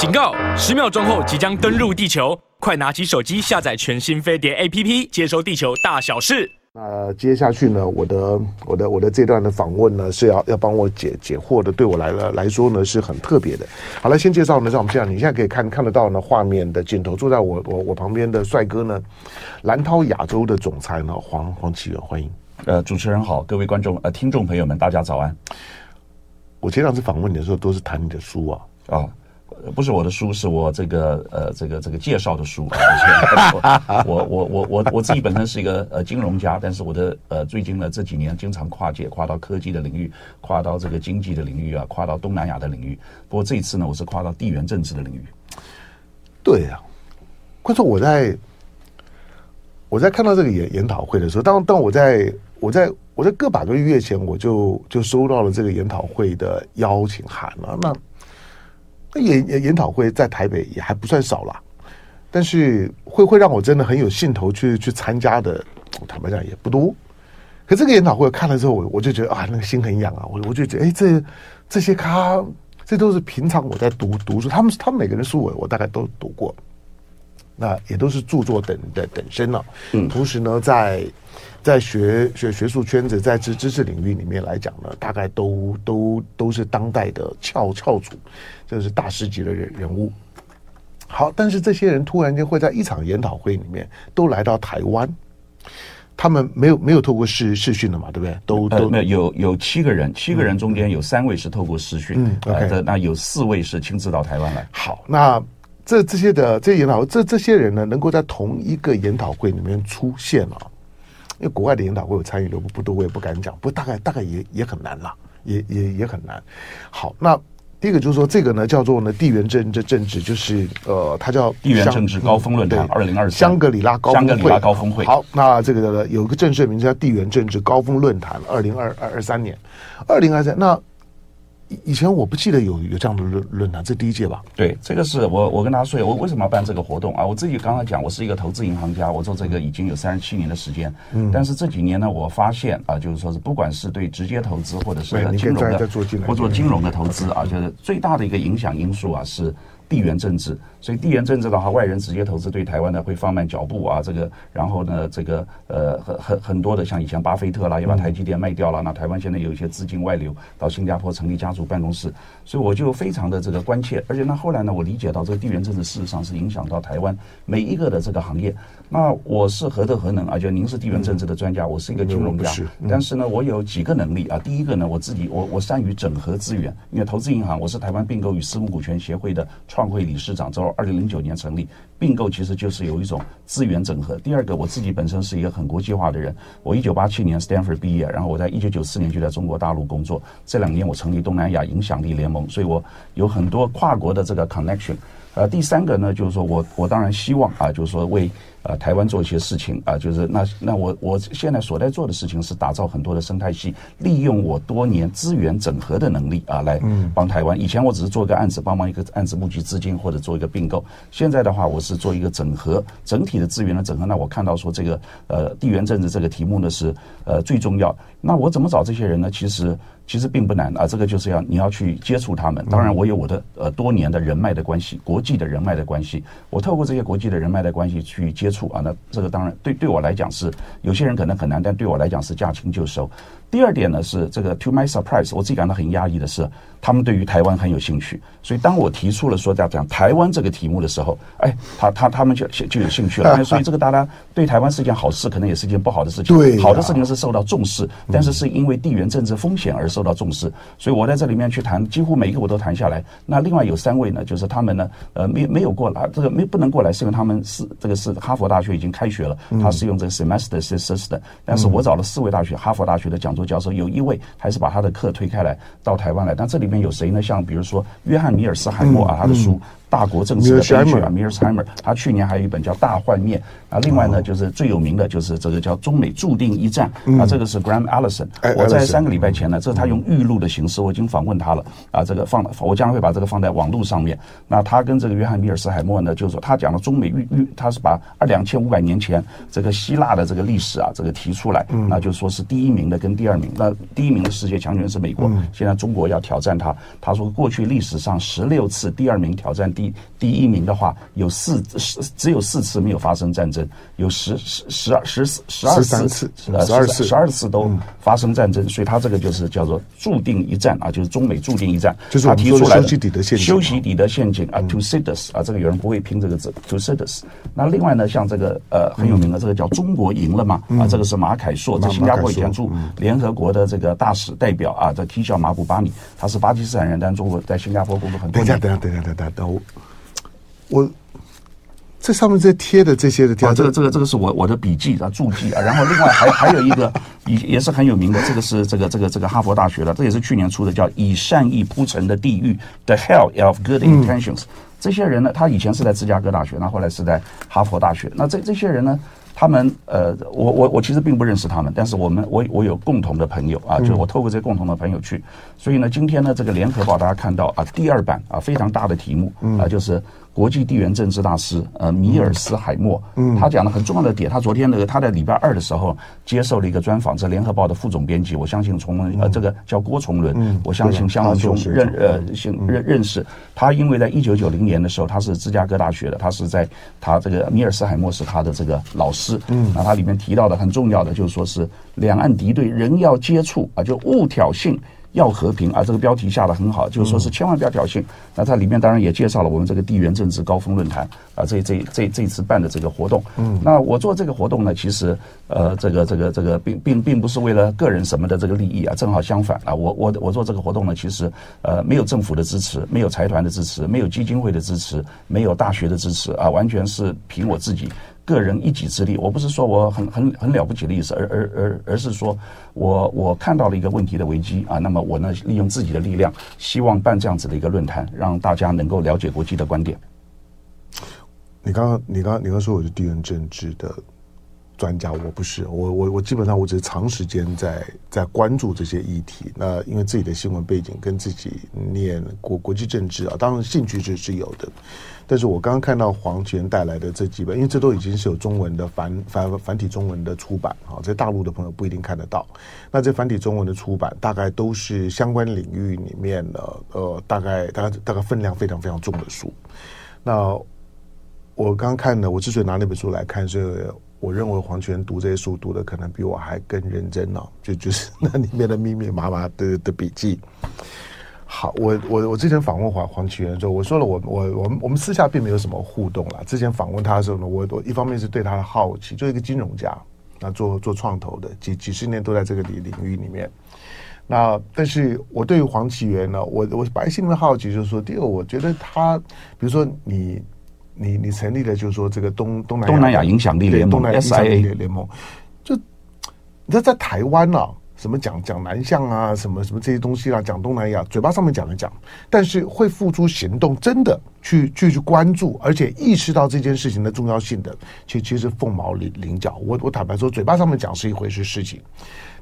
警告！十秒钟后即将登陆地球，快拿起手机下载全新飞碟 APP，接收地球大小事。那接下去呢，我的我的我的这段的访问呢，是要要帮我解解惑的，对我来了来说呢，是很特别的。好了，先介绍呢，让我们这样，你现在可以看看得到呢，画面的镜头，坐在我我我旁边的帅哥呢，蓝涛亚洲的总裁呢，黄黄启源，欢迎。呃，主持人好，各位观众呃听众朋友们，大家早安。我前两次访问你的时候，都是谈你的书啊，哦。不是我的书，是我这个呃这个这个介绍的书。我我我我我自己本身是一个呃金融家，但是我的呃最近呢这几年经常跨界，跨到科技的领域，跨到这个经济的领域啊，跨到东南亚的领域。不过这一次呢，我是跨到地缘政治的领域。对呀、啊，关键我在我在看到这个研研讨会的时候，当当我在我在我在个把个月前，我就就收到了这个研讨会的邀请函了。那那研研研讨会在台北也还不算少啦，但是会会让我真的很有兴头去去参加的，坦白讲也不多。可这个研讨会看了之后，我我就觉得啊，那个心很痒啊，我我就觉得哎，这这些咖，这都是平常我在读读书，他们他们每个人书我我大概都读过，那也都是著作等的等身了、啊。嗯，同时呢，在。在学学学术圈子，在知知识领域里面来讲呢，大概都都都是当代的翘翘楚，这是大师级的人人物。好，但是这些人突然间会在一场研讨会里面都来到台湾，他们没有没有透过视视讯的嘛，对不对？都都、呃、没有有有七个人，七个人中间有三位是透过视讯，嗯，OK，、呃、那有四位是亲自到台湾来。好，那这这些的这些研讨会，这这些人呢，能够在同一个研讨会里面出现啊。因为国外的研讨会我参与的不多，我也不敢讲。不过大概大概也也很难啦，也也也很难。好，那第一个就是说，这个呢叫做呢地缘政治政治，就是呃，它叫地缘政治高峰论坛二零二三香格里拉高香格里拉高峰会。好，那这个有一个正式的名字叫地缘政治高峰论坛二零二二二三年，二零二三那。以前我不记得有有这样的论论坛，这第一届吧？对，这个是我我跟大家说，我为什么要办这个活动啊？我自己刚刚讲，我是一个投资银行家，我做这个已经有三十七年的时间。嗯，但是这几年呢，我发现啊，就是说是不管是对直接投资或者是金融的，或做金融的投资啊，就是最大的一个影响因素啊是。地缘政治，所以地缘政治的话，外人直接投资对台湾呢会放慢脚步啊。这个，然后呢，这个呃很很很多的，像以前巴菲特啦，也把台积电卖掉了。那台湾现在有一些资金外流到新加坡成立家族办公室，所以我就非常的这个关切。而且那后来呢，我理解到这个地缘政治事实上是影响到台湾每一个的这个行业。那我是何德何能啊？就您是地缘政治的专家，我是一个金融家，但是呢，我有几个能力啊。第一个呢，我自己我我善于整合资源，因为投资银行，我是台湾并购与私募股权协会的创会理事长，二零零九年成立并购，其实就是有一种资源整合。第二个，我自己本身是一个很国际化的人，我一九八七年 Stanford 毕业，然后我在一九九四年就在中国大陆工作，这两年我成立东南亚影响力联盟，所以我有很多跨国的这个 connection。呃，第三个呢，就是说我我当然希望啊，就是说为。呃，台湾做一些事情啊，就是那那我我现在所在做的事情是打造很多的生态系，利用我多年资源整合的能力啊，来帮台湾。以前我只是做一个案子，帮忙一个案子募集资金或者做一个并购。现在的话，我是做一个整合，整体的资源的整合。那我看到说这个呃地缘政治这个题目呢是呃最重要。那我怎么找这些人呢？其实其实并不难啊，这个就是要你要去接触他们。当然，我有我的呃多年的人脉的关系，国际的人脉的关系，我透过这些国际的人脉的关系去接。触啊，那这个当然对对我来讲是有些人可能很难，但对我来讲是驾轻就熟。第二点呢是这个，to my surprise，我自己感到很压抑的是，他们对于台湾很有兴趣。所以当我提出了说要讲台湾这个题目的时候，哎，他他他们就就有兴趣了。所以这个大家对台湾是一件好事，可能也是一件不好的事情。对，好的事情是受到重视，但是是因为地缘政治风险而受到重视。所以我在这里面去谈，几乎每一个我都谈下来。那另外有三位呢，就是他们呢，呃，没没有过来，这个没不能过来，是因为他们是这个是哈佛大学已经开学了，他是用这个 semester system。但是我找了四位大学，哈佛大学的讲座教授，有一位。还是把他的课推开来到台湾来，但这里面有谁呢？像比如说约翰米尔斯海默啊，他的书。大国政治的悲剧啊，Mearsheimer，他去年还有一本叫《大幻灭》啊。另外呢，就是最有名的就是这个叫《中美注定一战》啊，这个是 Graham Allison。我在三个礼拜前呢，这是他用预录的形式，我已经访问他了啊。这个放，我将会把这个放在网络上面。那他跟这个约翰米尔斯海默呢，就是说他讲了中美预预，他是把二两千五百年前这个希腊的这个历史啊，这个提出来，那就说是第一名的跟第二名，那第一名的世界强权是美国，现在中国要挑战他。他说过去历史上十六次第二名挑战第第一名的话，有四十只有四次没有发生战争，有十十十二十四十二次十二次十二次都发生战争，所以他这个就是叫做注定一战啊，就是中美注定一战。就是他提出来的修昔底德陷阱，修昔底德陷阱啊，Thucydides 啊，这个有人不会拼这个字，Thucydides。那另外呢，像这个呃很有名的这个叫中国赢了嘛啊，这个是马凯硕，在新加坡以前驻联合国的这个大使代表啊，在 Kisha 马古巴米，他是巴基斯坦人，但中国在新加坡工作很多年。等一下，等一下，等一下，等我这上面这贴的这些的，啊，这个这个这个是我我的笔记啊注记啊，然后另外还还有一个也也是很有名的，这个是这个这个这个哈佛大学的，这也是去年出的，叫《以善意铺成的地狱》（The Hell of Good Intentions）。这些人呢，他以前是在芝加哥大学，那后来是在哈佛大学。那这这些人呢，他们呃，我我我其实并不认识他们，但是我们我我有共同的朋友啊，就是我透过这些共同的朋友去，所以呢，今天呢，这个联合报大家看到啊，第二版啊，非常大的题目啊，就是。国际地缘政治大师呃米尔斯海默，嗯，他讲了很重要的点，他昨天那个他在礼拜二的时候接受了一个专访，这联合报的副总编辑，我相信从呃这个叫郭崇伦，嗯，我相信相当兄认呃认认认识。他，因为在一九九零年的时候，他是芝加哥大学的，他是在他这个米尔斯海默是他的这个老师，嗯，那他里面提到的很重要的就是说是两岸敌对人要接触啊，就勿挑衅。要和平啊！这个标题下的很好，就是说是千万不要挑衅。那它里面当然也介绍了我们这个地缘政治高峰论坛啊，这这这这次办的这个活动。嗯，那我做这个活动呢，其实呃，这个这个这个并并并不是为了个人什么的这个利益啊，正好相反啊，我我我做这个活动呢，其实呃没有政府的支持，没有财团的支持，没有基金会的支持，没有大学的支持啊，完全是凭我自己。个人一己之力，我不是说我很很很了不起的意思，而而而而是说我我看到了一个问题的危机啊，那么我呢利用自己的力量，希望办这样子的一个论坛，让大家能够了解国际的观点。你刚刚你刚刚你刚说我是地缘政治的。专家，我不是我我我基本上我只是长时间在在关注这些议题。那因为自己的新闻背景跟自己念国国际政治啊，当然兴趣是是有的。但是我刚刚看到黄泉带来的这几本，因为这都已经是有中文的繁繁繁体中文的出版啊，在大陆的朋友不一定看得到。那这繁体中文的出版，大概都是相关领域里面的呃，大概大概大概分量非常非常重的书。那我刚刚看的，我之所以拿那本书来看是。我认为黄泉读这些书读的可能比我还更认真、哦，就就是那里面的密密麻麻的的笔记。好，我我我之前访问黄黄启源的时候，我说了我我我们我们私下并没有什么互动啦。之前访问他的时候呢，我我一方面是对他的好奇，就一个金融家，那做做创投的几几十年都在这个领领域里面。那但是我对于黄启源呢，我我白心的好奇就是说，第二，我觉得他，比如说你。你你成立了就是说这个东东南亚东南亚影响力联盟，东南亚影响力联盟，就你知道在台湾啊，什么讲讲南向啊，什么什么这些东西啊，讲东南亚，嘴巴上面讲一讲，但是会付诸行动，真的去去去关注，而且意识到这件事情的重要性的，其实其实凤毛麟麟角。我我坦白说，嘴巴上面讲是一回事事情，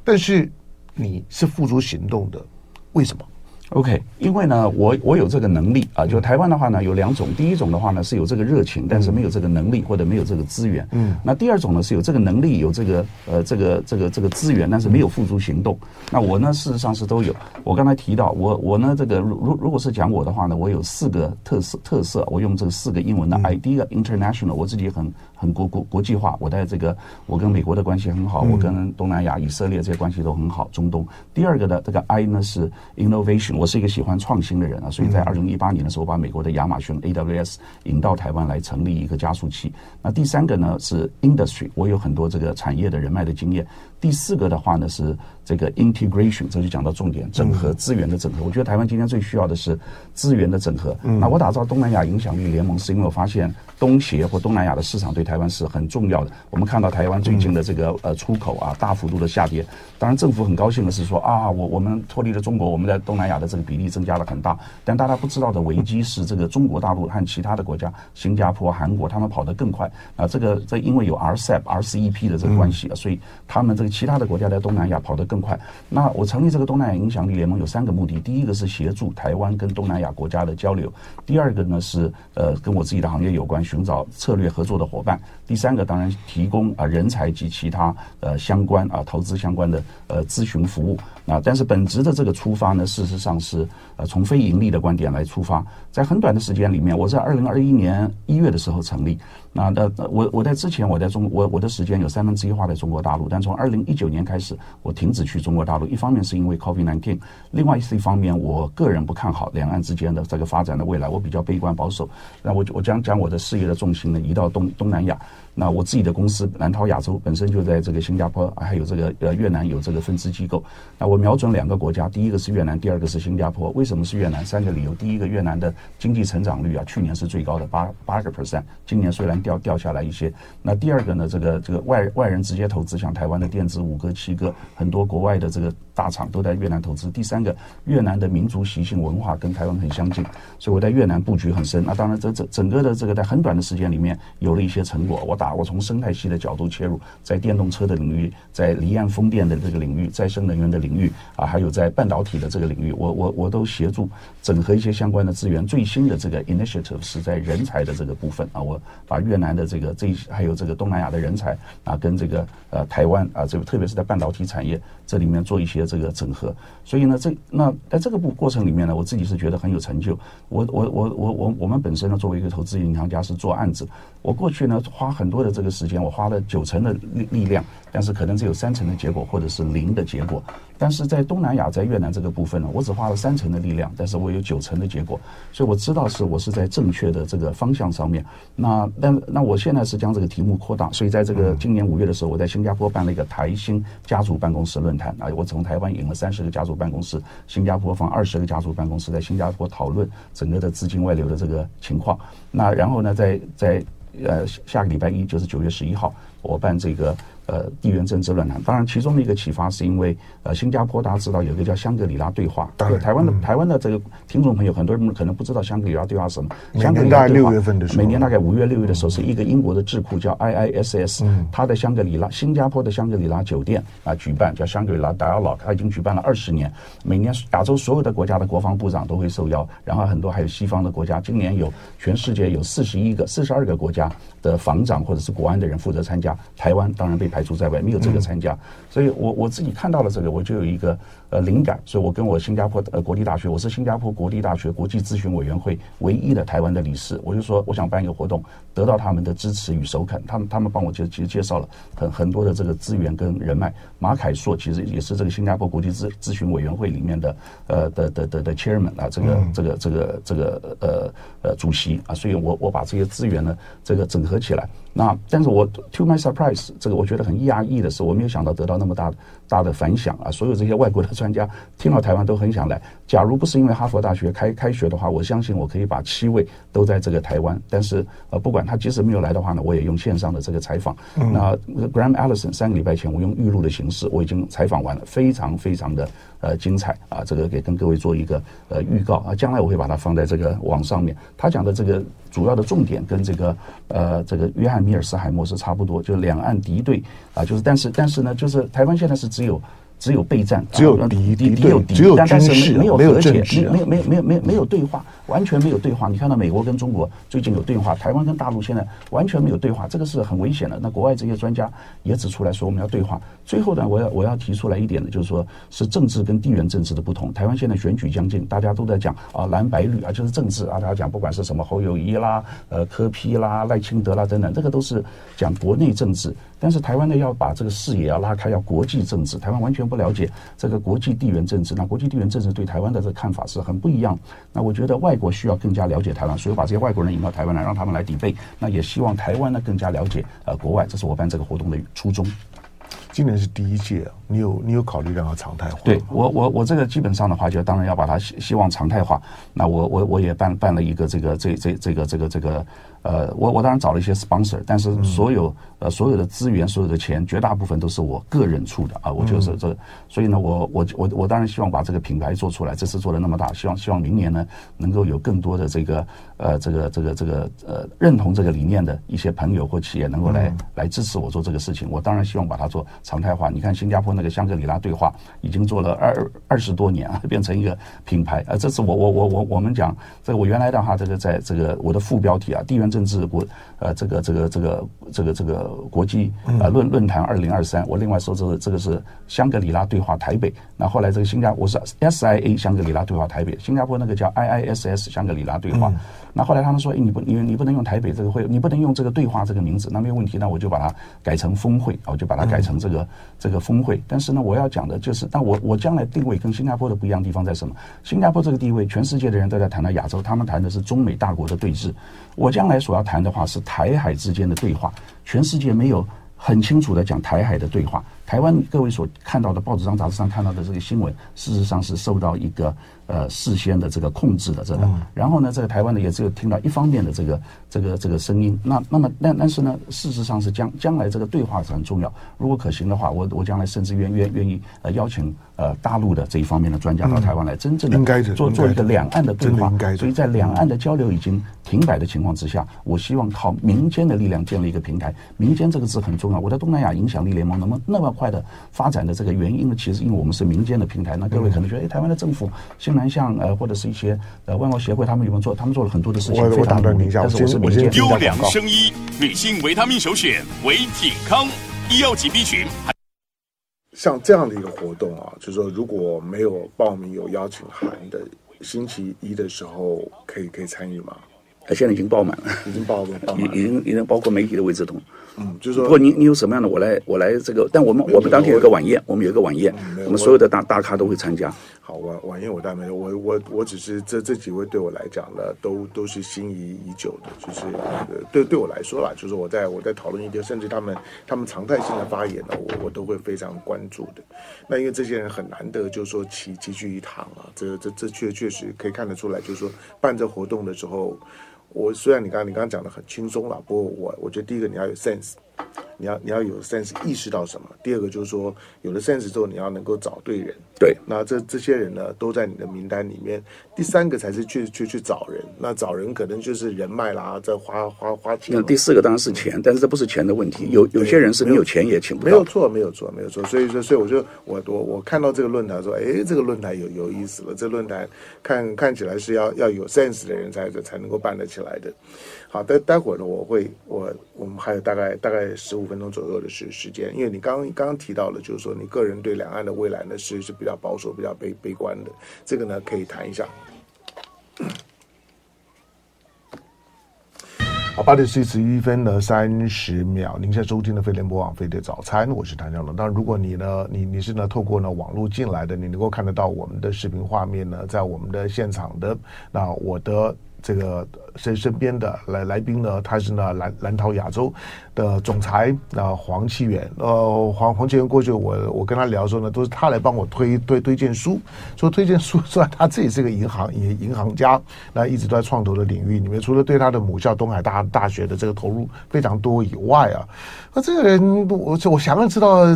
但是你是付诸行动的，为什么？OK，因为呢，我我有这个能力啊，就台湾的话呢，有两种，第一种的话呢是有这个热情，但是没有这个能力或者没有这个资源。嗯，那第二种呢是有这个能力，有这个呃这个这个这个资源，但是没有付诸行动。那我呢事实上是都有。我刚才提到，我我呢这个如如果是讲我的话呢，我有四个特色特色，我用这四个英文的 idea international，我自己很。很国国国际化，我在这个我跟美国的关系很好，我跟东南亚、以色列这些关系都很好。中东第二个呢，这个 I 呢是 innovation，我是一个喜欢创新的人啊，所以在二零一八年的时候，我把美国的亚马逊 AWS 引到台湾来成立一个加速器。那第三个呢是 industry，我有很多这个产业的人脉的经验。第四个的话呢是这个 integration，这就讲到重点，整合资源的整合。我觉得台湾今天最需要的是资源的整合。那我打造东南亚影响力联盟，是因为我发现东协或东南亚的市场对台湾是很重要的。我们看到台湾最近的这个呃出口啊大幅度的下跌，当然政府很高兴的是说啊，我我们脱离了中国，我们在东南亚的这个比例增加了很大。但大家不知道的危机是，这个中国大陆和其他的国家，新加坡、韩国，他们跑得更快啊。这个这因为有 RCEP、RCEP 的这个关系啊，所以他们这个其他的国家在东南亚跑得更快。那我成立这个东南亚影响力联盟有三个目的：第一个是协助台湾跟东南亚国家的交流；第二个呢是呃跟我自己的行业有关，寻找策略合作的伙伴；第三个当然提供啊人才及其他呃相关啊投资相关的呃咨询服务。那但是本质的这个出发呢，事实上是呃从非盈利的观点来出发，在很短的时间里面，我在二零二一年一月的时候成立。那那我我在之前我在中我我的时间有三分之一花在中国大陆，但从二零一九年开始，我停止去中国大陆。一方面是因为 COVID-19，另外是一方面我个人不看好两岸之间的这个发展的未来，我比较悲观保守。那我我将将我的事业的重心呢移到东东南亚。那我自己的公司南涛亚洲本身就在这个新加坡，还有这个呃越南有这个分支机构。那我瞄准两个国家，第一个是越南，第二个是新加坡。为什么是越南？三个理由。第一个，越南的经济成长率啊，去年是最高的八八个 percent，今年虽然掉掉下来一些。那第二个呢，这个这个外外人直接投资，像台湾的电子五哥、七哥，很多国外的这个大厂都在越南投资。第三个，越南的民族习性文化跟台湾很相近，所以我在越南布局很深。那当然，这整整个的这个在很短的时间里面有了一些成果。我打我从生态系的角度切入，在电动车的领域，在离岸风电的这个领域，再生能源的领域啊，还有在半导体的这个领域，我我我都协助整合一些相关的资源。最新的这个 initiative 是在人才的这个部分啊，我把越南的这个这还有这个东南亚的人才啊，跟这个呃台湾啊，这个特别是在半导体产业这里面做一些这个整合。所以呢，这那在这个过过程里面呢，我自己是觉得很有成就。我我我我我我们本身呢，作为一个投资银行家是做案子，我过去呢花很多的这个时间，我花了九成的力力量，但是可能只有三成的结果，或者是零的结果。但是在东南亚，在越南这个部分呢，我只花了三成的力量，但是我有九成的结果，所以我知道是我是在正确的这个方向上面。那但那我现在是将这个题目扩大，所以在这个今年五月的时候，我在新加坡办了一个台新家族办公室论坛啊，我从台湾引了三十个家族办公室，新加坡放二十个家族办公室，在新加坡讨论整个的资金外流的这个情况。那然后呢，在在呃下个礼拜一就是九月十一号，我办这个。呃，地缘政治论坛，当然其中的一个启发是因为，呃，新加坡大家知道有一个叫香格里拉对话，对台湾的、嗯、台湾的这个听众朋友，很多人可能不知道香格里拉对话是什么。香格里拉对话，每年大概六月份的时候，每年大概五月六月的时候，是一个英国的智库叫 IISS，它的香格里拉，新加坡的香格里拉酒店啊举办叫香格里拉 Dialogue，它已经举办了二十年，每年亚洲所有的国家的国防部长都会受邀，然后很多还有西方的国家，今年有全世界有四十一个、四十二个国家的防长或者是国安的人负责参加，台湾当然被排除在外，没有资格。参加，所以我我自己看到了这个，我就有一个呃灵感，所以我跟我新加坡呃国立大学，我是新加坡国立大学国际咨询委员会唯一的台湾的理事，我就说我想办一个活动，得到他们的支持与首肯，他们他们帮我介其实介绍了很很多的这个资源跟人脉，马凯硕其实也是这个新加坡国际咨咨询委员会里面的呃的的的的 chairman 啊，这个这个这个这个呃呃主席啊，所以我我把这些资源呢这个整合起来。那，但是我 to my surprise，这个我觉得很压抑的是，我没有想到得到那么大大的反响啊！所有这些外国的专家听到台湾都很想来。假如不是因为哈佛大学开开学的话，我相信我可以把七位都在这个台湾。但是呃，不管他即使没有来的话呢，我也用线上的这个采访。嗯、那 Graham Allison 三个礼拜前，我用预录的形式，我已经采访完了，非常非常的呃精彩啊！这个给跟各位做一个呃预告啊，将来我会把它放在这个网上面。他讲的这个主要的重点跟这个呃这个约翰。米尔斯海默是差不多，就是两岸敌对啊，就是但是但是呢，就是台湾现在是只有。只有备战，只有敌敌敌有敌，只有但是没有和解，没有没有没有没有没有对话，完全没有对话。你看到美国跟中国最近有对话，台湾跟大陆现在完全没有对话，这个是很危险的。那国外这些专家也指出来说，我们要对话。最后呢，我要我要提出来一点呢，就是说是政治跟地缘政治的不同。台湾现在选举将近，大家都在讲啊蓝白绿啊，就是政治啊，大家讲不管是什么侯友谊啦、呃柯批啦、赖清德啦等等，这个都是讲国内政治。但是台湾呢，要把这个视野要拉开，要国际政治。台湾完全不了解这个国际地缘政治，那国际地缘政治对台湾的这个看法是很不一样。那我觉得外国需要更加了解台湾，所以把这些外国人引到台湾来，让他们来 debate。那也希望台湾呢更加了解呃国外，这是我办这个活动的初衷。今年是第一届啊，你有你有考虑让它常态化？对我我我这个基本上的话，就当然要把它希希望常态化。那我我我也办办了一个这个这这这个这个这个。呃，我我当然找了一些 sponsor，但是所有、嗯、呃所有的资源、所有的钱，绝大部分都是我个人出的啊。我就是这，嗯、所以呢，我我我我当然希望把这个品牌做出来。这次做的那么大，希望希望明年呢，能够有更多的这个呃这个这个这个呃认同这个理念的一些朋友或企业能够来、嗯、来支持我做这个事情。我当然希望把它做常态化。你看新加坡那个香格里拉对话已经做了二二十多年啊，变成一个品牌。呃，这次我我我我我们讲这个，我原来的话，这个在这个我的副标题啊，地缘政治国呃这个这个这个这个这个国际呃论论坛二零二三，我另外说这个这个是香格里拉对话台北。那后来这个新加坡我是 SIA 香格里拉对话台北，新加坡那个叫 IISS 香格里拉对话。嗯那后来他们说，哎，你不，你你不能用台北这个会，你不能用这个对话这个名字，那没有问题，那我就把它改成峰会，我就把它改成这个、嗯、这个峰会。但是呢，我要讲的就是，那我我将来定位跟新加坡的不一样的地方在什么？新加坡这个地位，全世界的人都在谈到亚洲，他们谈的是中美大国的对峙。我将来所要谈的话是台海之间的对话，全世界没有很清楚的讲台海的对话。台湾各位所看到的报纸上、杂志上看到的这个新闻，事实上是受到一个。呃，事先的这个控制的这个，然后呢，这个台湾呢也只有听到一方面的这个这个这个声音。那那么但但是呢，事实上是将将来这个对话是很重要。如果可行的话，我我将来甚至愿愿愿意呃邀请呃大陆的这一方面的专家到台湾来，真正的做做一个两岸的对话。所以在两岸的交流已经停摆的情况之下，我希望靠民间的力量建立一个平台。民间这个字很重要。我在东南亚影响力联盟能不能那么快的发展的这个原因呢？其实因为我们是民间的平台。那各位可能觉得，哎，台湾的政府新南向呃，或者是一些呃外贸协会，他们有没有做？他们做了很多的事情，非常努力。但是我是民间优良生医女性维他命首选维体康医药级 B 群。像这样的一个活动啊，就是说如果没有报名有邀请函的，星期一的时候可以可以参与吗？现在已经爆满了，已经爆了，已已经已经包括媒体的位置通。嗯，就是说，不过你你有什么样的，我来我来这个，但我们我们当天有个晚宴，我们有一个晚宴，我们所有的大大咖都会参加。好，晚晚宴我当然没有，我我我只是这这几位对我来讲呢，都都是心仪已久的，就是对对我来说啦，就是我在我在讨论一些，甚至他们他们常态性的发言呢，我我都会非常关注的。那因为这些人很难得，就是说齐齐聚一堂啊，这这这确确实可以看得出来，就是说办这活动的时候。我虽然你刚你刚刚讲的很轻松了，不过我我觉得第一个你要有 sense。你要你要有 sense 意识到什么？第二个就是说，有了 sense 之后，你要能够找对人。对，那这这些人呢，都在你的名单里面。第三个才是去去去找人。那找人可能就是人脉啦，这花花花钱。那第四个当然是钱，但是这不是钱的问题。有有些人是没有钱也请不到。没有错，没有错，没有错。所以说，所以我就我我我看到这个论坛说，哎，这个论坛有有意思了。这论坛看看起来是要要有 sense 的人才才能够办得起来的。好，待待会儿呢，我会我我们还有大概大概十五分钟左右的时时间，因为你刚刚提到了，就是说你个人对两岸的未来呢是是比较保守、比较悲悲观的，这个呢可以谈一下。好，八点四十一分的三十秒，您现在收听的飞联播网飞碟早餐，我是谭小龙。当然，如果你呢，你你是呢透过呢网络进来的，你能够看得到我们的视频画面呢，在我们的现场的那我的。这个身身边的来来宾呢，他是呢蓝蓝涛亚洲的总裁，那黄奇源，呃黄黄奇源过去我我跟他聊的时候呢，都是他来帮我推推推荐书，说推荐书，虽然他自己是个银行也银行家，那一直都在创投的领域里面，除了对他的母校东海大大学的这个投入非常多以外啊，那这个人我我想要知道。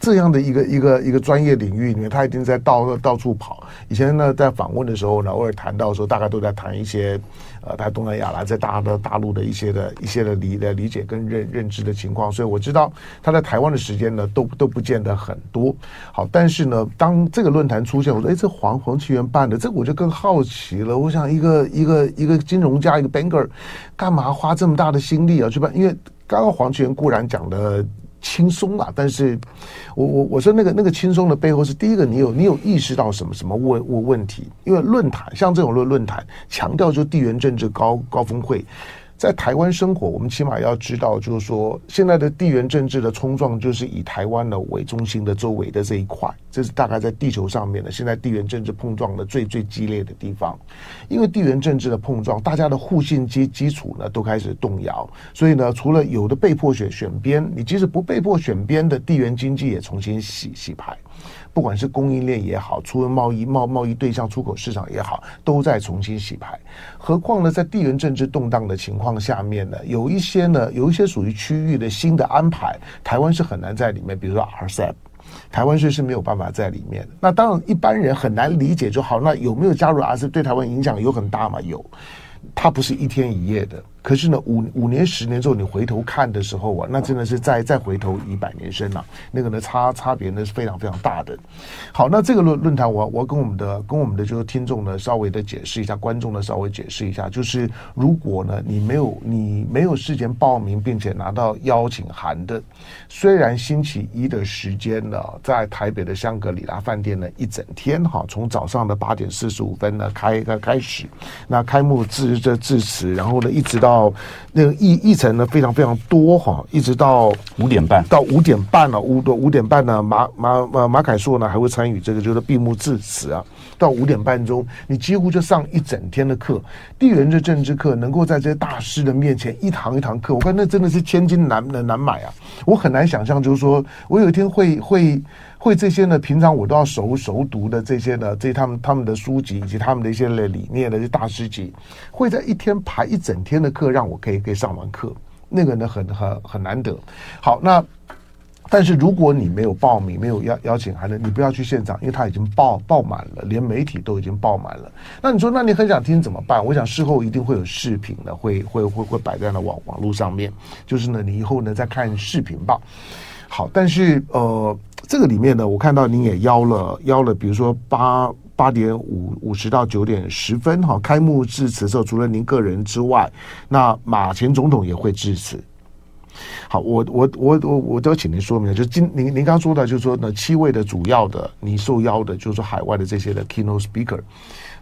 这样的一个一个一个专业领域里面，他一定在到到处跑。以前呢，在访问的时候呢，偶尔谈到说，大概都在谈一些，呃，在东南亚啦，在大的大陆的一些的一些的理的理解跟认认知的情况。所以我知道他在台湾的时间呢，都都不见得很多。好，但是呢，当这个论坛出现，我说，哎，这黄黄奇源办的，这个我就更好奇了。我想，一个一个一个金融家，一个 banker，干嘛花这么大的心力啊去办？因为刚刚黄奇源固然讲的。轻松嘛，但是我我我说那个那个轻松的背后是第一个，你有你有意识到什么什么问问问题？因为论坛像这种论论坛，强调就地缘政治高高峰会。在台湾生活，我们起码要知道，就是说，现在的地缘政治的冲撞，就是以台湾呢为中心的周围的这一块，这是大概在地球上面的现在地缘政治碰撞的最最激烈的地方。因为地缘政治的碰撞，大家的互信基基础呢都开始动摇，所以呢，除了有的被迫选选边，你即使不被迫选边的地缘经济也重新洗洗牌。不管是供应链也好，出了贸易贸贸易对象出口市场也好，都在重新洗牌。何况呢，在地缘政治动荡的情况下面呢，有一些呢，有一些属于区域的新的安排，台湾是很难在里面。比如说 RCEP，台湾是是没有办法在里面的。那当然，一般人很难理解就好。那有没有加入 RCEP 对台湾影响有很大吗？有。它不是一天一夜的。可是呢，五五年、十年之后，你回头看的时候啊，那真的是再再回头一百年生啊，那个呢差差别呢是非常非常大的。好，那这个论论坛，我我跟我们的跟我们的就是听众呢稍微的解释一下，观众呢稍微解释一下，就是如果呢你没有你没有事先报名并且拿到邀请函的，虽然星期一的时间呢在台北的香格里拉饭店呢一整天哈，从早上的八点四十五分呢开开开始，那开幕致这致辞，然后呢一直到。到那个议议程呢，非常非常多哈，一直到五点半到五点半了，五多五点半呢，马马马马凯硕呢还会参与这个就是闭幕致辞啊。到五点半钟，你几乎就上一整天的课，地缘的政治课，能够在这些大师的面前一堂一堂课，我看那真的是千金难难买啊！我很难想象，就是说我有一天会会。会这些呢？平常我都要熟熟读的这些呢，这他们他们的书籍以及他们的一些理念的这些大师级，会在一天排一整天的课，让我可以可以上完课。那个呢，很很很难得。好，那但是如果你没有报名，没有邀邀请函的，你不要去现场，因为他已经报报满了，连媒体都已经报满了。那你说，那你很想听怎么办？我想事后一定会有视频的，会会会会摆在那网网络上面。就是呢，你以后呢再看视频吧。好，但是呃。这个里面呢，我看到您也邀了邀了，比如说八八点五五十到九点十分哈，开幕致辞的时候，除了您个人之外，那马前总统也会致辞。好，我我我我我都要请您说明，就今您您刚刚说的，就是说呢，七位的主要的你受邀的，就是说海外的这些的 keynote speaker，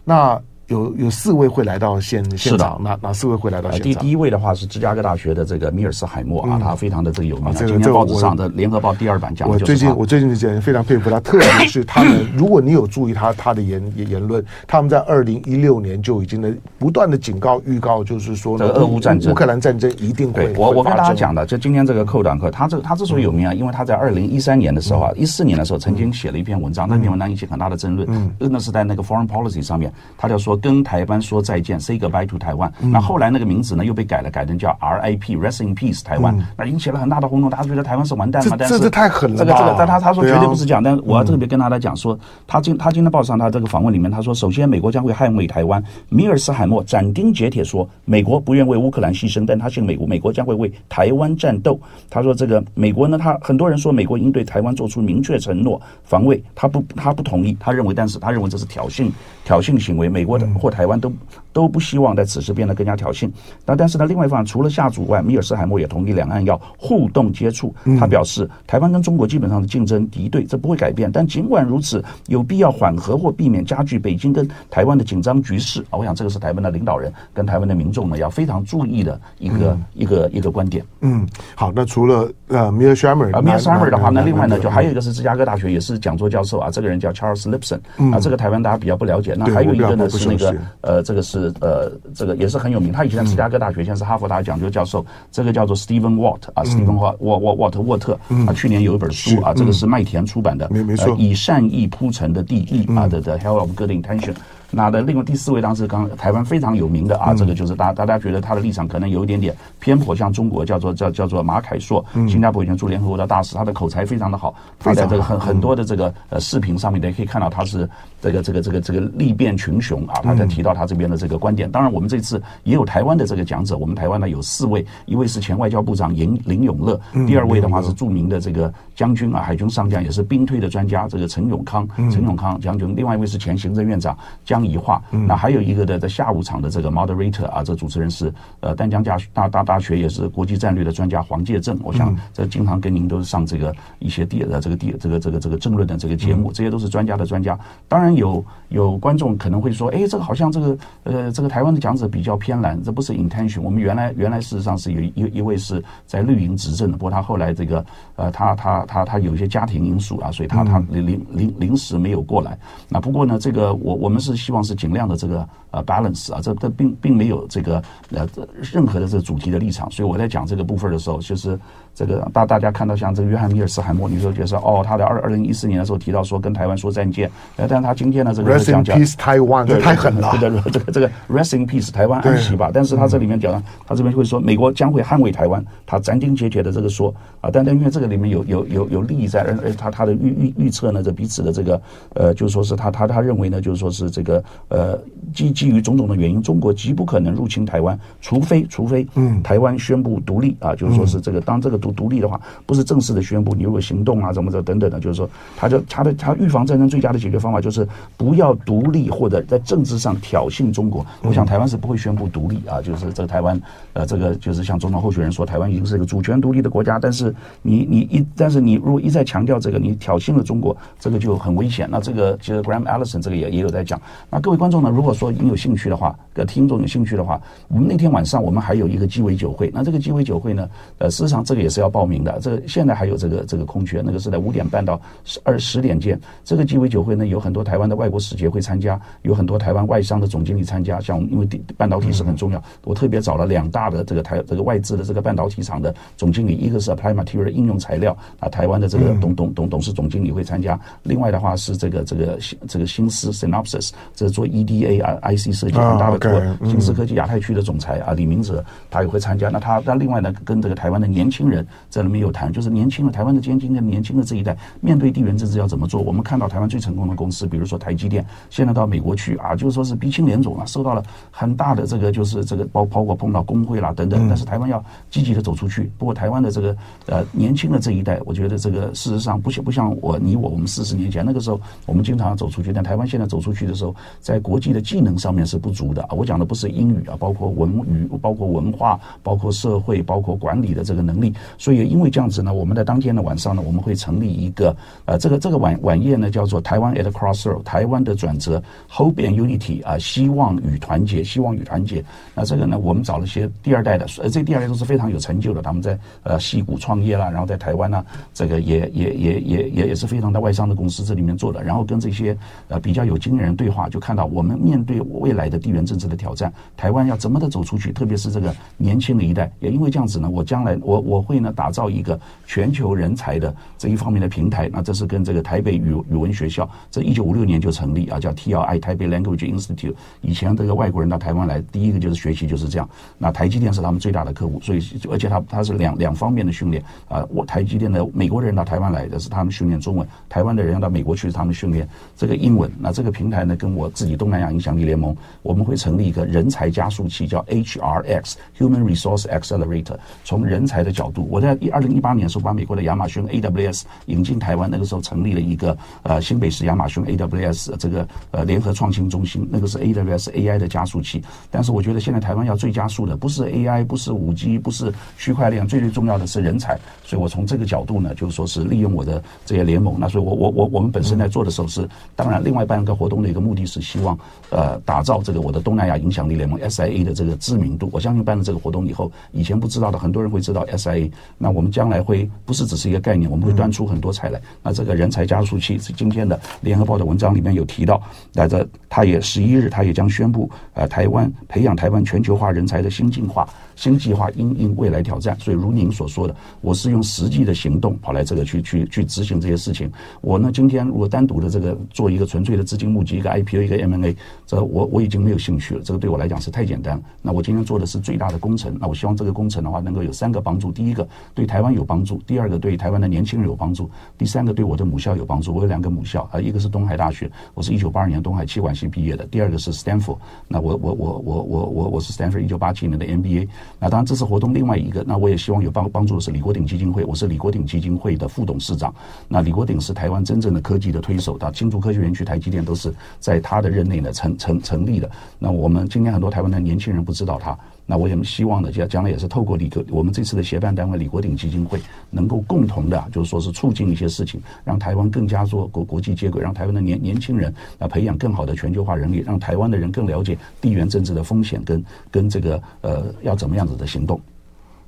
那。有有四位会来到现现场，哪哪四位会来到现场？第第一位的话是芝加哥大学的这个米尔斯海默啊，他非常的这个有名。今天报纸上的联合报第二版讲，我最近我最近就非常佩服他，特别是他们，如果你有注意他他的言言论，他们在二零一六年就已经的不断的警告预告，就是说这个俄乌战争、乌克兰战争一定会。我我跟大家讲的，就今天这个寇短课，他这他之所以有名啊，因为他在二零一三年的时候啊，一四年的时候曾经写了一篇文章，那篇文章引起很大的争论。嗯，那是在那个 Foreign Policy 上面，他就说跟台湾说。再见，say goodbye to 台湾。那后来那个名字呢又被改了，改成叫 RIP，Rest in Peace 台湾。那引起了很大的轰动，大家觉得台湾是完蛋了。但是这这太狠了。这个这个，但他他说绝对不是这样。但我要特别跟大家讲说，他今他今天报上他这个访问里面，他说首先美国将会捍卫台湾。米尔斯海默斩钉截铁说，美国不愿为乌克兰牺牲，但他信美国，美国将会为台湾战斗。他说这个美国呢，他很多人说美国应对台湾做出明确承诺防卫，他不他不同意，他认为但是他认为这是挑衅挑衅行为，美国的或台湾都都不希望。在此时变得更加挑衅。那但是呢，另外一方面，除了下主外，米尔斯海默也同意两岸要互动接触。他表示，台湾跟中国基本上是竞争敌对，这不会改变。但尽管如此，有必要缓和或避免加剧北京跟台湾的紧张局势啊。我想这个是台湾的领导人跟台湾的民众呢要非常注意的一个、嗯、一个一个观点。嗯，好。那除了呃米尔斯海默啊，米尔斯海默的话，那另外呢，就还有一个是芝加哥大学也是讲座教授啊，这个人叫 Charles Lipson 啊，这个台湾大家比较不了解。那还有一个呢是那个呃，这个是呃。这个也是很有名，他以前在芝加哥大学，现在是哈佛大学讲究教授。这个叫做 Stephen Walt 啊，Stephen Walt 沃沃沃特沃特啊，去年有一本书啊，这个是麦田出版的，没没错，以善意铺成的地义啊的的 Hell of Good Intention。那的另外第四位当时刚台湾非常有名的啊，这个就是大大家觉得他的立场可能有一点点偏颇，像中国叫做叫叫做马凯硕，新加坡以前驻联合国的大使，他的口才非常的好，他在这个很很多的这个呃视频上面也可以看到他是这个这个这个这个力辩群雄啊，他在提到他这边的这个观点。当然，我们这次也有台湾的这个讲者，我们台湾呢有四位，一位是前外交部长林林永乐，第二位的话是著名的这个将军啊，海军上将，也是兵推的专家，这个陈永康陈永康将军，另外一位是前行政院长江宜桦，那。还有一个的在下午场的这个 moderator 啊，这主持人是呃丹江大大大大学也是国际战略的专家黄介正，我想这经常跟您都是上这个一些地呃这个地这个这个这个政论的这个节目，这些都是专家的专家。当然有有观众可能会说，哎，这个好像这个呃这个台湾的讲者比较偏蓝，这不是 intention。我们原来原来事实上是有一一位是在绿营执政的，不过他后来这个呃他他他他有一些家庭因素啊，所以他他临临临时没有过来。那不过呢，这个我我们是希望是尽量的这个。呃，balance 啊，这这并并没有这个呃任何的这个主题的立场，所以我在讲这个部分的时候，就是这个大大家看到像这个约翰米尔斯海默，你说觉得说哦，他在二二零一四年的时候提到说跟台湾说再见，但是他今天呢这个是讲讲 Rest in peace Taiwan，这太狠了，对对对，这个这个 Rest in peace 台湾安息吧，但是他这里面讲，他这边会说美国将会捍卫台湾，他斩钉截铁的这个说啊，但但因为这个里面有有有有利益在，而而他他的预预预测呢，这彼此的这个呃，就是说是他他他认为呢，就是说是这个。个呃基基于种种的原因，中国极不可能入侵台湾，除非除非嗯。台湾宣布独立啊，就是说是这个当这个独独立的话，不是正式的宣布，你如果行动啊怎么着等等的，就是说他就他的他预防战争最佳的解决方法就是不要独立或者在政治上挑衅中国。我想台湾是不会宣布独立啊，就是这个台湾呃这个就是像总统候选人说，台湾已经是一个主权独立的国家，但是你你一但是你如果一再强调这个，你挑衅了中国，这个就很危险。那这个其实 Graham Allison 这个也也有在讲。那各位观众呢，如果说您有兴趣的话，呃，听众有兴趣的话，我们那天晚上我们还有一个鸡尾酒会。那这个鸡尾酒会呢，呃，事实上这个也是要报名的。这个现在还有这个这个空缺，那个是在五点半到十二十点见。这个鸡尾酒会呢，有很多台湾的外国使节会参加，有很多台湾外商的总经理参加。像我们因为半导体是很重要，我特别找了两大的这个台这个外资的这个半导体厂的总经理，一个是 Applied Materials 应用材料啊，台湾的这个董董董董事总经理会参加。另外的话是这个这个这个新思 Synopsys 这是做 EDA 啊 IC 设计很大的科，新思科技亚太区的总裁啊李明哲他也会参加。那他那另外呢，跟这个台湾的年轻人在里面有谈，就是年轻的台湾的今天的年轻的这一代面对地缘政治要怎么做？我们看到台湾最成功的公司，比如说台积电，现在到美国去啊，就是说是鼻青脸肿啊，受到了很大的这个就是这个包包括碰到工会啦等等。但是台湾要积极的走出去。不过台湾的这个呃年轻的这一代，我觉得这个事实上不像不像我你我我们四十年前那个时候，我们经常要走出去。但台湾现在走出去的时候，在国际的技能上面是不足的啊。我讲的不是英语啊，包括文语，包括文化，包括社会，包括管理的这个能力。所以因为这样子呢，我们在当天的晚上呢，我们会成立一个呃，这个这个晚晚宴呢叫做台湾 at crossroad，台湾的转折，Hope and Unity 啊，希望与团结，希望与团结。那这个呢，我们找了些第二代的，呃，这第二代都是非常有成就的，他们在呃戏谷创业啦，然后在台湾呢，这个也也也也也也是非常的外商的公司这里面做的，然后跟这些呃比较有经验人对话，就看到我们面对未来的地缘政治的挑战，台湾要怎么的走出去，特别是这个年轻的一代，也因为这样子呢，我将来我我会呢打造一个全球人才的这一方面的平台，那这是跟这个台北语语文学校，这一九五六年就成立啊，叫 TLI 台北 Language Institute，以前这个外国人到台湾来，第一个就是学习就是这样，那台积电是他们最大的客户，所以而且他他是两两方面的训练啊，我台积电的美国人到台湾来的是他们训练中文，台湾的人要到美国去是他们训练这个英文，那这个平台呢，跟我自己东南亚影响力联盟，我们会成立一个人才加速器，叫 HRX Human Resource Accelerator。从人才的角度，我在一二零一八年时候把美国的亚马逊 AWS 引进台湾，那个时候成立了一个呃新北市亚马逊 AWS 这个呃联合创新中心，那个是 AWS AI 的加速器。但是我觉得现在台湾要最加速的不是 AI，不是五 G，不是区块链，最最重要的是人才。所以我从这个角度呢，就是说是利用我的这些联盟。那所以我我我我们本身在做的时候是，当然另外办一个活动的一个目的是希望呃打造这个我的东南亚影响力联盟 SIA 的这个知名度。我相信办了这个活动以后，以前不知道的很多人会知道 SIA。那我们将来会不是只是一个概念，我们会端出很多菜来。那这个人才加速器是今天的联合报的文章里面有提到，来着他也十一日他也将宣布呃台湾培养台湾全球化人才的新进化新计划，因应未来挑战。所以如您所说的，我是用实际的行动跑来这个去去去执行这些事情。我呢今天如果单独的这个做一个纯粹的资金募集，一个 IPO，一个 M&A，这我我已经没有兴趣了。这个对我来讲是太简单了。那我今天做的是最大的工程。那我希望这个工程的话能够有三个帮助：第一个对台湾有帮助；第二个对台湾的年轻人有帮助；第三个对我的母校有帮助。我有两个母校啊，一个是东海大学，我是一九八二年东海企管系毕业的；第二个是 Stanford，那我我我我我我我是 Stanford 一九八七年的 MBA。那当然这次活动另外一个，那我也希望有帮帮助的是李国鼎基金会，我是李国鼎基金会的副董事长。那李国鼎是台湾真正的科技的推手，他青竹科学园区、台积电都是在他的任内呢成成成立的。那我们今天很多台湾的年轻人不知道他，那我也希望呢，将将来也是透过李国我们这次的协办单位李国鼎基金会，能够共同的，就是说是促进一些事情，让台湾更加做国国际接轨，让台湾的年年轻人啊培养更好的全球化人力，让台湾的人更了解地缘政治的风险跟跟这个呃要怎么样子的行动。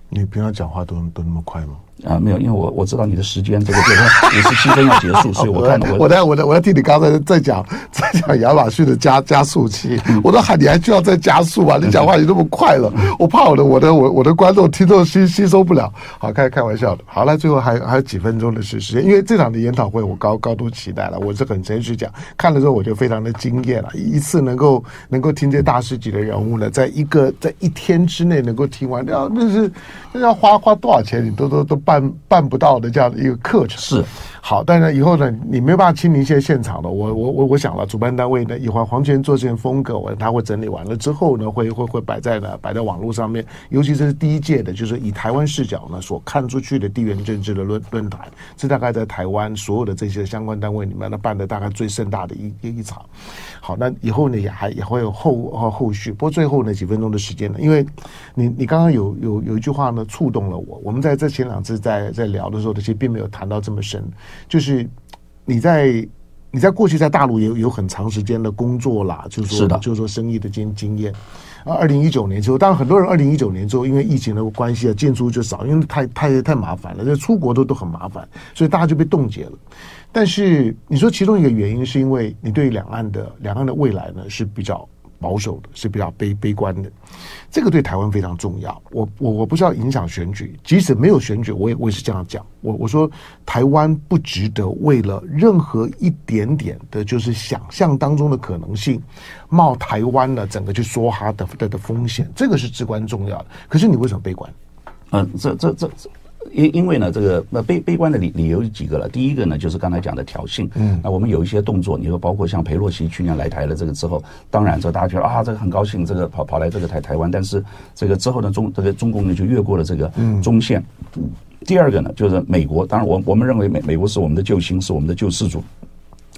你平常讲话都都那么快吗？啊，没有，因为我我知道你的时间这个就是五十七分要结束，所以我看我我在我在我在听你刚才在讲在讲亚马逊的加加速器，我都喊你还需要再加速啊？你讲话已经那么快了，我怕我的我的我我的观众听众吸吸收不了。好，开开玩笑的。好了，最后还还有几分钟的时时间，因为这场的研讨会我高高度期待了，我是很诚实讲，看了之后我就非常的惊艳了。一次能够能够听这大师级的人物呢，在一个在一天之内能够听完，那那是。那要花花多少钱，你都都都办办不到的这样的一个课程。是。好，但是以后呢，你没有办法亲临一些现场的。我我我我想了，主办单位呢，以黄黄泉做这件风格，我他会整理完了之后呢，会会会摆在呢摆在网络上面。尤其这是第一届的，就是以台湾视角呢所看出去的地缘政治的论论坛，这大概在台湾所有的这些相关单位里面呢办的大概最盛大的一一场。好，那以后呢也还也会有后后续。不过最后那几分钟的时间呢，因为你你刚刚有有有一句话呢触动了我。我们在这前两次在在聊的时候，其实并没有谈到这么深。就是你在你在过去在大陆也有有很长时间的工作啦，就是说就是说生意的经经验。啊，二零一九年之后，当然很多人二零一九年之后因为疫情的关系啊，进出就少，因为太太太麻烦了，这出国都都很麻烦，所以大家就被冻结了。但是你说其中一个原因是因为你对两岸的两岸的未来呢是比较。保守的是比较悲悲观的，这个对台湾非常重要。我我我不是要影响选举，即使没有选举，我也我也是这样讲。我我说台湾不值得为了任何一点点的，就是想象当中的可能性，冒台湾的整个去说哈的的的风险，这个是至关重要的。可是你为什么悲观？嗯，这这这。因因为呢，这个那悲悲观的理理由有几个了。第一个呢，就是刚才讲的挑衅。嗯，那我们有一些动作，你说包括像裴洛西去年来台了这个之后，当然这大家觉得啊，这个很高兴，这个跑跑来这个台台湾，但是这个之后呢，中这个中共呢就越过了这个中线。嗯，第二个呢，就是美国，当然我我们认为美美国是我们的救星，是我们的救世主。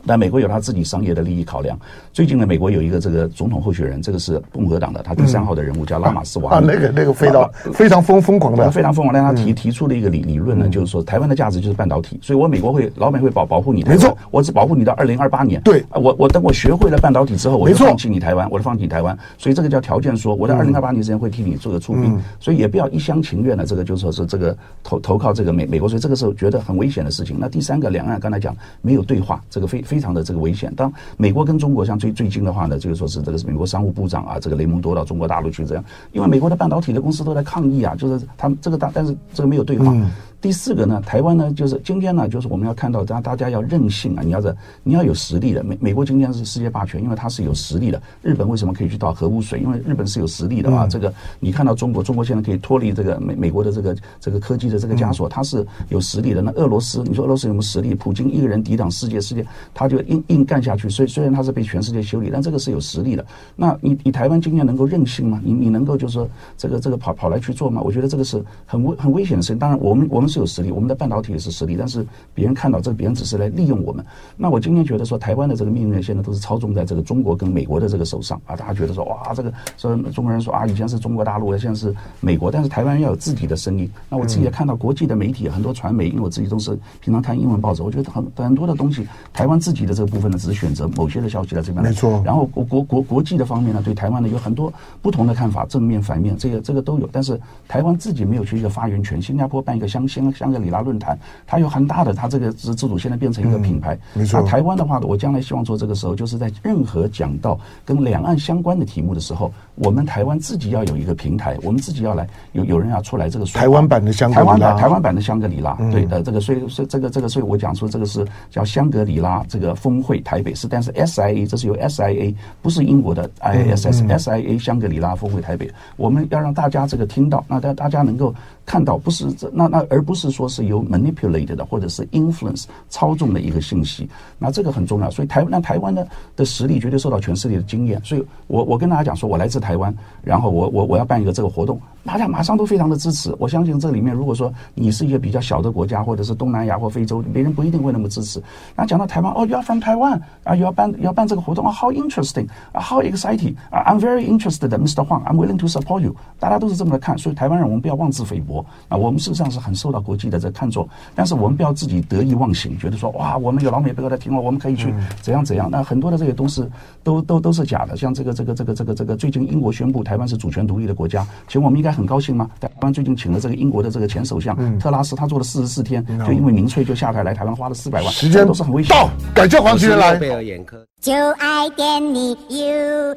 但美国有他自己商业的利益考量。最近呢，美国有一个这个总统候选人，这个是共和党的，他第三号的人物叫拉马斯瓦。啊，那个那个非常非常疯疯狂的，非常疯狂。但他提提出了一个理理论呢，就是说台湾的价值就是半导体，所以我美国会老美会保保护你台湾。没错，我只保护你到二零二八年。对，我我等我学会了半导体之后，我就放弃你台湾，我就放弃你台湾。所以这个叫条件说，我在二零二八年之前会替你做个出兵。所以也不要一厢情愿的，这个就是说是这个投投靠这个美美国，所以这个时候觉得很危险的事情。那第三个，两岸刚才讲没有对话，这个非非常的这个危险。当美国跟中国像最最近的话呢，就是说是这个美国商务部长啊，这个雷蒙多到中国大陆去这样，因为美国的半导体的公司都在抗议啊，就是他们这个大，但是这个没有对话。第四个呢，台湾呢，就是今天呢，就是我们要看到，大大家要任性啊，你要是你要有实力的。美美国今天是世界霸权，因为它是有实力的。日本为什么可以去倒核污水？因为日本是有实力的啊。这个你看到中国，中国现在可以脱离这个美美国的这个这个科技的这个枷锁，它是有实力的。那俄罗斯，你说俄罗斯有什么实力？普京一个人抵挡世界，世界他就硬硬干下去。虽虽然他是被全世界修理，但这个是有实力的。那你你台湾今天能够任性吗？你你能够就是说这个这个跑跑来去做吗？我觉得这个是很危很危险的事情。当然，我们我们是有实力，我们的半。导体也是实力，但是别人看到这个，别人只是来利用我们。那我今天觉得说，台湾的这个命运现在都是操纵在这个中国跟美国的这个手上啊。大家觉得说，哇，这个说中国人说啊，以前是中国大陆，现在是美国，但是台湾要有自己的声音。那我自己也看到国际的媒体很多传媒，因为我自己都是平常看英文报纸，我觉得很很多的东西，台湾自己的这个部分呢，只是选择某些的消息在这边。没错。然后国国国国际的方面呢，对台湾呢有很多不同的看法，正面反面，这个这个都有。但是台湾自己没有去一个发言权。新加坡办一个香香香格里拉论坛，它有很很大的，它这个自自主现在变成一个品牌。没错。那台湾的话，我将来希望做这个时候，就是在任何讲到跟两岸相关的题目的时候，我们台湾自己要有一个平台，我们自己要来有有人要出来这个。台湾版的香格里拉。台湾版，台湾版的香格里拉。对的，这个所以所以这个这个所以我讲说这个是叫香格里拉这个峰会台北市，但是 SIA 这是由 SIA 不是英国的 ISS，SIA 香格里拉峰会台北，我们要让大家这个听到，那大大家能够看到，不是这那那而不是说是由 manipulated 的。或者是 influence 操纵的一个信息，那这个很重要。所以台湾，那台湾呢的实力绝对受到全世界的经验。所以我我跟大家讲说，我来自台湾，然后我我我要办一个这个活动，大家马上都非常的支持。我相信这里面，如果说你是一个比较小的国家，或者是东南亚或非洲，别人不一定会那么支持。那讲到台湾，哦，you are from Taiwan 啊，要办要办这个活动啊，how interesting 啊，how exciting 啊，I'm very interested，Mr. Huang，I'm willing to support you。大家都是这么来看，所以台湾人我们不要妄自菲薄啊，我们事实上是很受到国际的这看重，但是我们。不要自己得意忘形，觉得说哇，我们有老美背后在听了，我们可以去怎样怎样。那很多的这些东西都都都是假的。像这个这个这个这个这个，最近英国宣布台湾是主权独立的国家，其实我们应该很高兴吗？台湾最近请了这个英国的这个前首相特拉斯，他做了四十四天，就因为民粹就下台来台湾，花了四百万，时间都是很危险。到，感谢黄先生来。就爱点你 UFO。